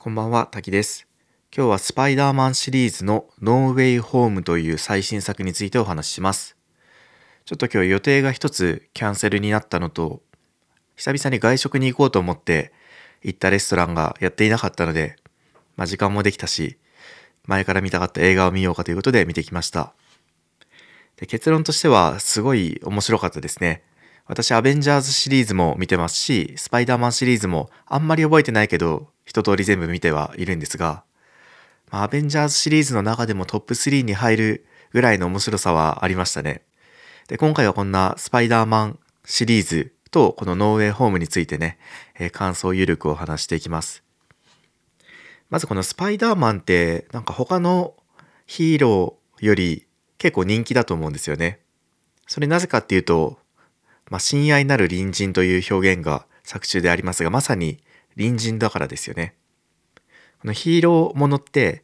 こんばんは、滝です。今日はスパイダーマンシリーズのノーウェイホームという最新作についてお話しします。ちょっと今日予定が一つキャンセルになったのと、久々に外食に行こうと思って行ったレストランがやっていなかったので、まあ時間もできたし、前から見たかった映画を見ようかということで見てきました。で結論としてはすごい面白かったですね。私アベンジャーズシリーズも見てますし、スパイダーマンシリーズもあんまり覚えてないけど、一通り全部見てはいるんですが、ま、アベンジャーズシリーズの中でもトップ3に入るぐらいの面白さはありましたね。で、今回はこんなスパイダーマンシリーズとこのノーウェイホームについてね、えー感想ゆるくお話していきます。まずこのスパイダーマンってなんか他のヒーローより結構人気だと思うんですよね。それなぜかっていうと、まあ、親愛なる隣人という表現が作中でありますが、まさに隣人だからですよね。このヒーローものって、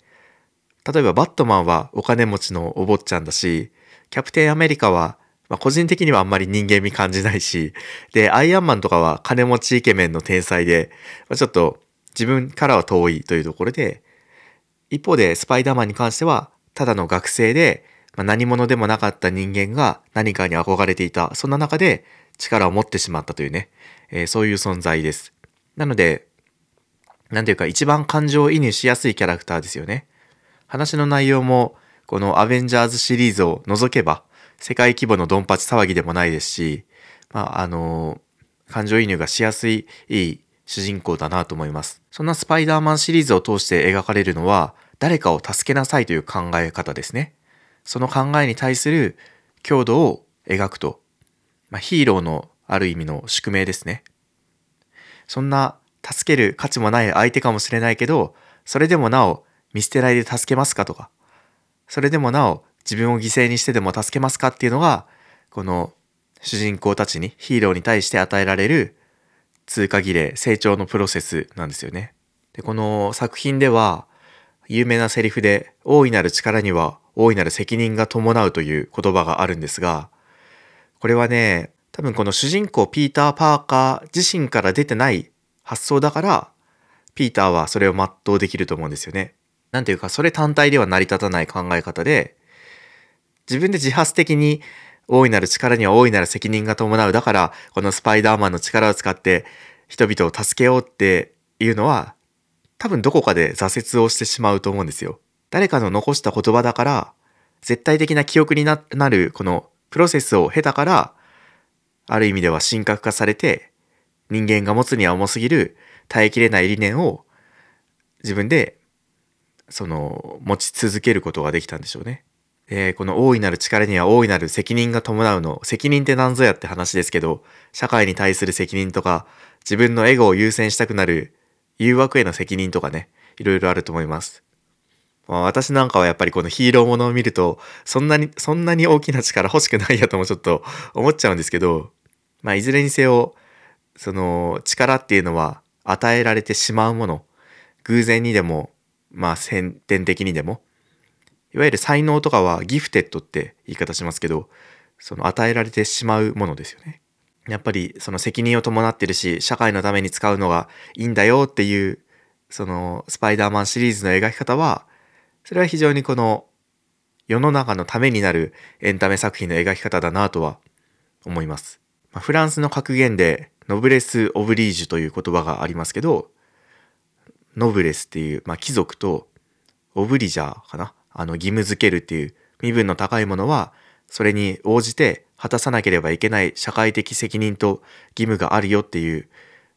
例えばバットマンはお金持ちのお坊ちゃんだし、キャプテンアメリカは、まあ、個人的にはあんまり人間味感じないし、で、アイアンマンとかは金持ちイケメンの天才で、まあ、ちょっと自分からは遠いというところで、一方でスパイダーマンに関しては、ただの学生で、まあ、何者でもなかった人間が何かに憧れていた。そんな中で力を持ってしまったというね、えーそういう存在です。なので、なんていうか一番感情移入しやすいキャラクターですよね。話の内容も、このアベンジャーズシリーズを除けば、世界規模のドンパチ騒ぎでもないですし、まあ、あの感情移入がしやすいいい主人公だなと思います。そんなスパイダーマンシリーズを通して描かれるのは、誰かを助けなさいという考え方ですね。その考えに対する強度を描くと、まあ、ヒーローのある意味の宿命ですね。そんな助ける価値もない相手かもしれないけど、それでもなお見捨てないで助けますかとか、それでもなお自分を犠牲にしてでも助けますかっていうのが、この主人公たちに、ヒーローに対して与えられる通過儀礼、成長のプロセスなんですよね。で、この作品では、有名なセリフで、大いなる力には大いなる責任が伴うという言葉があるんですが、これはね、多分この主人公ピーター・パーカー自身から出てない発想だから、ピーターはそれを全うできると思うんですよね。なんていうか、それ単体では成り立たない考え方で、自分で自発的に大いなる力には大いなる責任が伴う。だから、このスパイダーマンの力を使って人々を助けようっていうのは、多分どこかで挫折をしてしまうと思うんですよ。誰かの残した言葉だから、絶対的な記憶になるこのプロセスを経たから、ある意味では神格化されて、人間が持つには重すぎる耐えきれない理念を自分でその持ち続けることができたんでしょうね。でこの大いなる力には大いなる責任が伴うの責任って何ぞやって話ですけど社会に対する責任とか自分のエゴを優先したくなる誘惑への責任とかねいろいろあると思います。まあ、私なんかはやっぱりこのヒーローものを見るとそんなにそんなに大きな力欲しくないやともちょっと 思っちゃうんですけどまあいずれにせよその力っていうのは与えられてしまうもの偶然にでもまあ先天的にでもいわゆる才能とかはギフテッドって言い方しますけどその与えられてしまうものですよね。やっぱりその責任を伴ってるし社会のために使うのがいいんだよっていうそのスパイダーマンシリーズの描き方はそれは非常にこの世の中のためになるエンタメ作品の描き方だなとは思います。まあ、フランスの格言でノブレス・オブリージュという言葉がありますけどノブレスっていう、まあ、貴族とオブリジャーかな？あの義務づけるっていう身分の高いものはそれに応じて果たさなければいけない社会的責任と義務があるよっていう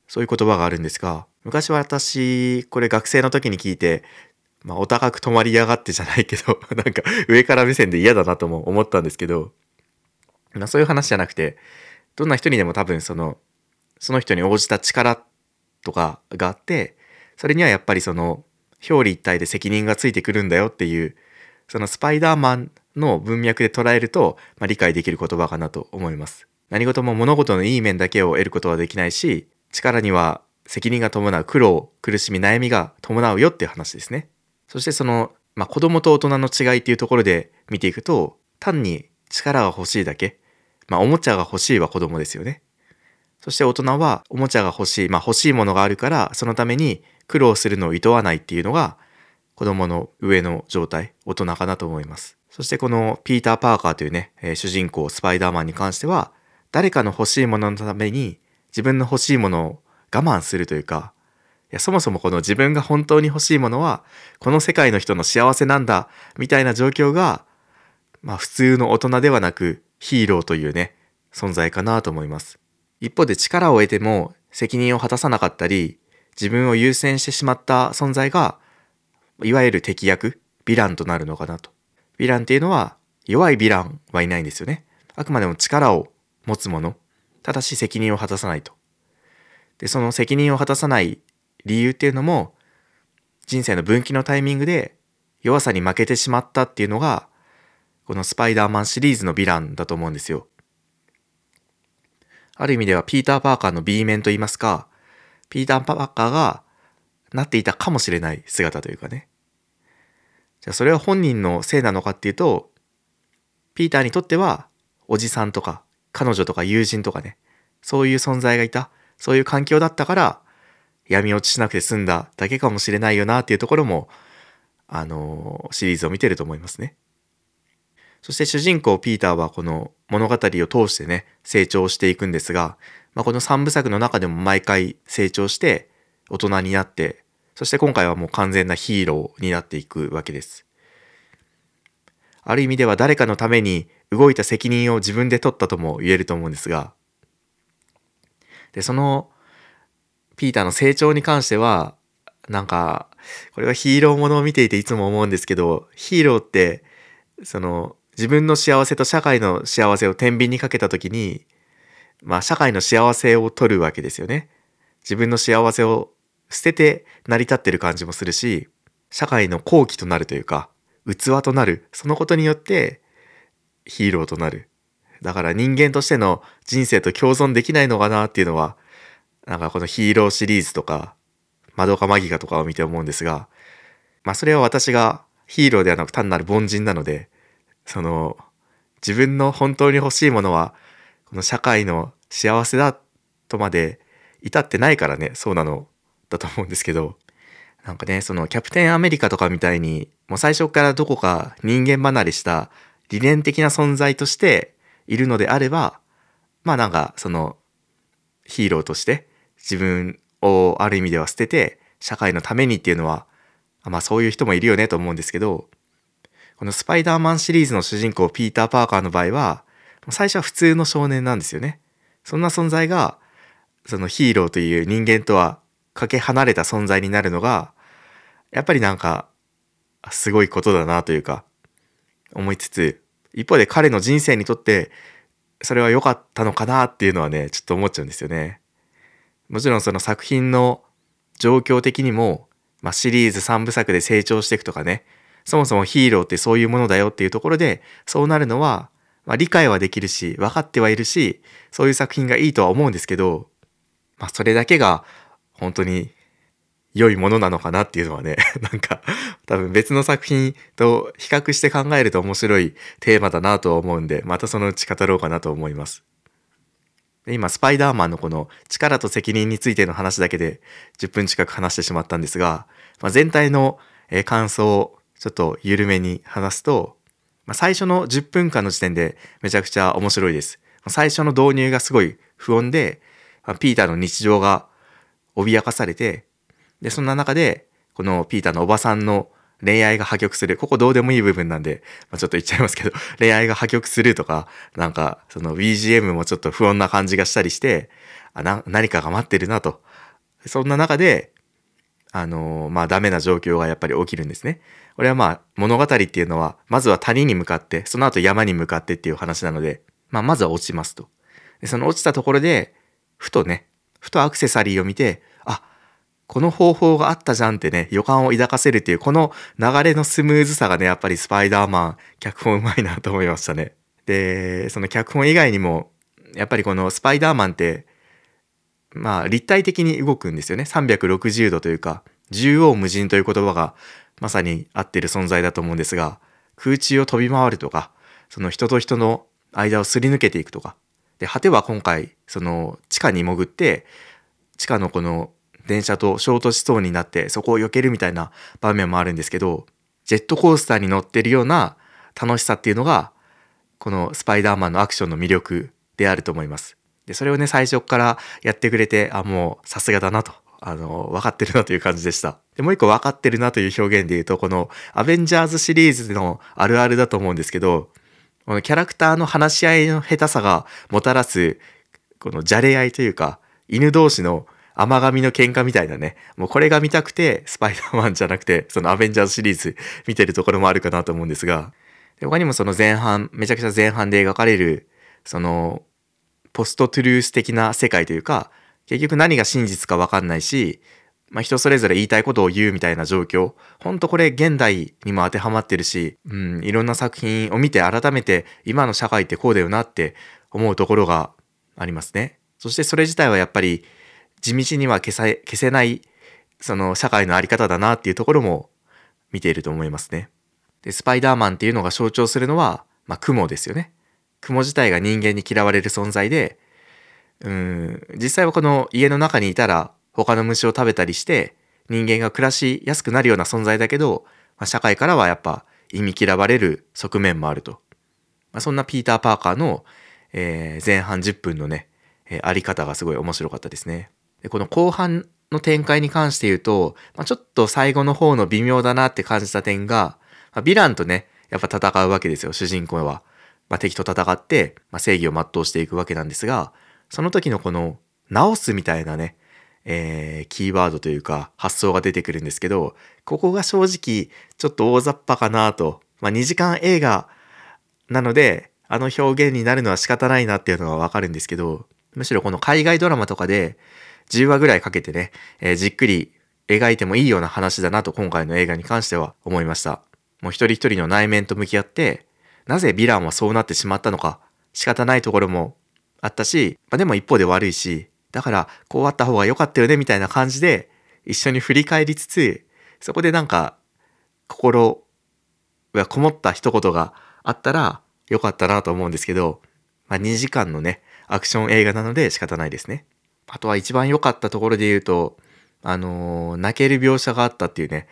そういう言葉があるんですが昔は私これ学生の時に聞いてまあお高く泊まりやがってじゃないけど なんか上から目線で嫌だなとも思ったんですけど、まあ、そういう話じゃなくてどんな人にでも多分そのその人に応じた力とかがあってそれにはやっぱりその表裏一体で責任がついてくるんだよっていうそのスパイダーマンの文脈で捉えると、まあ、理解できる言葉かなと思います。何事も物事のいい面だけを得ることはできないし力には責任が伴う苦労苦しみ悩みが伴うよっていう話ですね。そしてその、まあ、子供と大人の違いっていうところで見ていくと単に力が欲しいだけ、まあ、おもちゃが欲しいは子供ですよね。そして大人はおもちゃが欲しい、まあ欲しいものがあるから、そのために苦労するのを厭わないっていうのが子供の上の状態、大人かなと思います。そしてこのピーター・パーカーというね、えー、主人公スパイダーマンに関しては誰かの欲しいもののために自分の欲しいものを我慢するというかいやそもそもこの自分が本当に欲しいものはこの世界の人の幸せなんだみたいな状況がまあ普通の大人ではなくヒーローというね存在かなと思います。一方で力を得ても責任を果たさなかったり自分を優先してしまった存在がいわゆる敵役ヴィランとなるのかなと。ヴィランっていうのは弱いヴィランはいないんですよね。あくまでも力を持つもの。ただし責任を果たさないと。で、その責任を果たさない理由っていうのも人生の分岐のタイミングで弱さに負けてしまったっていうのがこのスパイダーマンシリーズのヴィランだと思うんですよ。ある意味ではピーター・パーカーの B 面と言いますか、ピーター・パーカーがなっていたかもしれない姿というかね。じゃあそれは本人のせいなのかっていうと、ピーターにとってはおじさんとか彼女とか友人とかね、そういう存在がいた、そういう環境だったから闇落ちしなくて済んだだけかもしれないよなっていうところも、あの、シリーズを見てると思いますね。そして主人公ピーターはこの物語を通してね、成長していくんですが、まあ、この3部作の中でも毎回成長して大人になって、そして今回はもう完全なヒーローになっていくわけです。ある意味では誰かのために動いた責任を自分で取ったとも言えると思うんですが、で、そのピーターの成長に関しては、なんか、これはヒーローものを見ていていつも思うんですけど、ヒーローって、その、自分の幸せと社会の幸せを天秤にかけた時に、まあ社会の幸せを取るわけですよね。自分の幸せを捨てて成り立ってる感じもするし、社会の好機となるというか、器となる。そのことによってヒーローとなる。だから人間としての人生と共存できないのかなっていうのは、なんかこのヒーローシリーズとか、マドカマギカとかを見て思うんですが、まあそれは私がヒーローではなく単なる凡人なので、その自分の本当に欲しいものはこの社会の幸せだとまで至ってないからねそうなのだと思うんですけどなんかねそのキャプテンアメリカとかみたいにもう最初からどこか人間離れした理念的な存在としているのであればまあなんかそのヒーローとして自分をある意味では捨てて社会のためにっていうのはまあそういう人もいるよねと思うんですけどこのスパイダーマンシリーズの主人公ピーター・パーカーの場合は、最初は普通の少年なんですよね。そんな存在が、そのヒーローという人間とはかけ離れた存在になるのが、やっぱりなんか、すごいことだなというか、思いつつ、一方で彼の人生にとって、それは良かったのかなっていうのはね、ちょっと思っちゃうんですよね。もちろんその作品の状況的にも、まあ、シリーズ3部作で成長していくとかね、そもそもヒーローってそういうものだよっていうところで、そうなるのは、まあ、理解はできるし、分かってはいるし、そういう作品がいいとは思うんですけど、まあ、それだけが本当に良いものなのかなっていうのはね、なんか多分別の作品と比較して考えると面白いテーマだなとは思うんで、またそのうち語ろうかなと思います。で今、スパイダーマンのこの力と責任についての話だけで10分近く話してしまったんですが、まあ、全体の感想をちょっと緩めに話すと、まあ、最初の10分間の時点でめちゃくちゃ面白いです。最初の導入がすごい不穏で、まあ、ピーターの日常が脅かされて、で、そんな中で、このピーターのおばさんの恋愛が破局する。ここどうでもいい部分なんで、まあ、ちょっと言っちゃいますけど、恋愛が破局するとか、なんか、その BGM もちょっと不穏な感じがしたりして、あな何かが待ってるなと。そんな中で、あのー、まあダメな状況がやっぱり起きるんですね。これはまあ物語っていうのは、まずは谷に向かって、その後山に向かってっていう話なので、まあまずは落ちますと。でその落ちたところで、ふとね、ふとアクセサリーを見て、この方法があったじゃんってね、予感を抱かせるっていう、この流れのスムーズさがね、やっぱりスパイダーマン、脚本うまいなと思いましたね。で、その脚本以外にも、やっぱりこのスパイダーマンって、まあ立体的に動くんですよね。360度というか、縦横無尽という言葉がまさに合ってる存在だと思うんですが、空中を飛び回るとか、その人と人の間をすり抜けていくとか、で、果ては今回、その地下に潜って、地下のこの電車と衝突しそうになってそこを避けるみたいな場面もあるんですけど、ジェットコースターに乗ってるような楽しさっていうのが、このスパイダーマンのアクションの魅力であると思います。で、それをね、最初からやってくれて、あ、もうさすがだなと、あの、分かってるなという感じでした。で、もう一個分かってるなという表現で言うと、このアベンジャーズシリーズのあるあるだと思うんですけど、このキャラクターの話し合いの下手さがもたらす、このじゃれ合いというか、犬同士の甘噛みの喧嘩みたいなね、もうこれが見たくて、スパイダーマンじゃなくて、そのアベンジャーズシリーズ見てるところもあるかなと思うんですが、他にもその前半、めちゃくちゃ前半で描かれる、その、ポストトゥルース的な世界というか、結局何が真実かわかんないし、まあ、人それぞれ言いたいことを言うみたいな状況。ほんとこれ現代にも当てはまってるし、うん、いろんな作品を見て改めて今の社会ってこうだよなって思うところがありますね。そしてそれ自体はやっぱり地道には消さ消せないその社会のあり方だなっていうところも見ていると思いますね。で、スパイダーマンっていうのが象徴するのは、まあ、雲ですよね。雲自体が人間に嫌われる存在で、うん、実際はこの家の中にいたら他の虫を食べたりして人間が暮らしやすくなるような存在だけど、まあ、社会からはやっぱ意味嫌われる側面もあると。まあ、そんなピーター・パーカーの、えー、前半10分のね、えー、あり方がすごい面白かったですね。でこの後半の展開に関して言うと、まあ、ちょっと最後の方の微妙だなって感じた点が、まあ、ヴィランとね、やっぱ戦うわけですよ、主人公は。まあ、敵と戦って、まあ、正義を全うしていくわけなんですが、その時のこの、直すみたいなね、えー、キーワードというか発想が出てくるんですけど、ここが正直ちょっと大雑把かなと。まあ、2時間映画なので、あの表現になるのは仕方ないなっていうのはわかるんですけど、むしろこの海外ドラマとかで10話ぐらいかけてね、えー、じっくり描いてもいいような話だなと今回の映画に関しては思いました。もう一人一人の内面と向き合って、なぜヴィランはそうなってしまったのか、仕方ないところもあったし、まあ、でも一方で悪いし、だからこうあった方が良かったよねみたいな感じで一緒に振り返りつつ、そこでなんか心がこもった一言があったら良かったなと思うんですけど、まあ、2時間のね、アクション映画なので仕方ないですね。あとは一番良かったところで言うと、あのー、泣ける描写があったっていうね、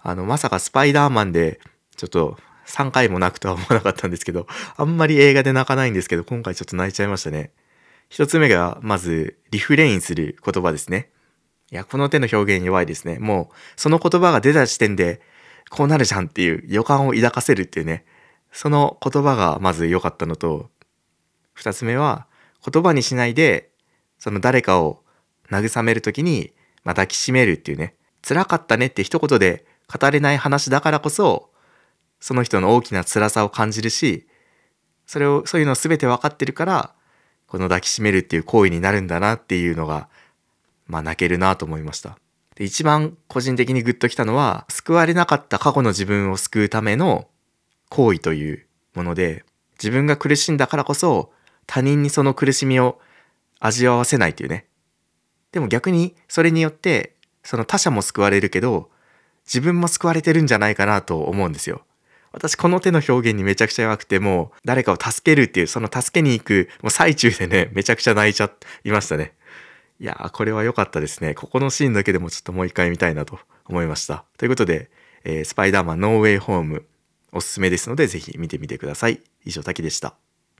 あの、まさかスパイダーマンで、ちょっと3回も泣くとは思わなかったんですけど、あんまり映画で泣かないんですけど、今回ちょっと泣いちゃいましたね。一つ目が、まず、リフレインする言葉ですね。いや、この手の表現弱いですね。もう、その言葉が出た時点で、こうなるじゃんっていう予感を抱かせるっていうね。その言葉がまず良かったのと、二つ目は、言葉にしないで、その誰かを慰めるときに、まあ、抱きしめるっていうね。辛かったねって一言で語れない話だからこそ、その人の大きな辛さを感じるし、それを、そういうのを全て分かってるから、この抱きしめるっていう行為になるんだなっていうのが、まあ泣けるなと思いました。で、一番個人的にグッときたのは、救われなかった過去の自分を救うための行為というもので、自分が苦しんだからこそ、他人にその苦しみを味わわせないというね。でも逆にそれによって、その他者も救われるけど、自分も救われてるんじゃないかなと思うんですよ。私この手の表現にめちゃくちゃ弱くてもう誰かを助けるっていうその助けに行くもう最中でねめちゃくちゃ泣いちゃいましたね。いやーこれは良かったですね。ここのシーンだけでもちょっともう一回見たいなと思いました。ということで、えー、スパイダーマンノーウェイホームおすすめですのでぜひ見てみてください。以上、滝でした。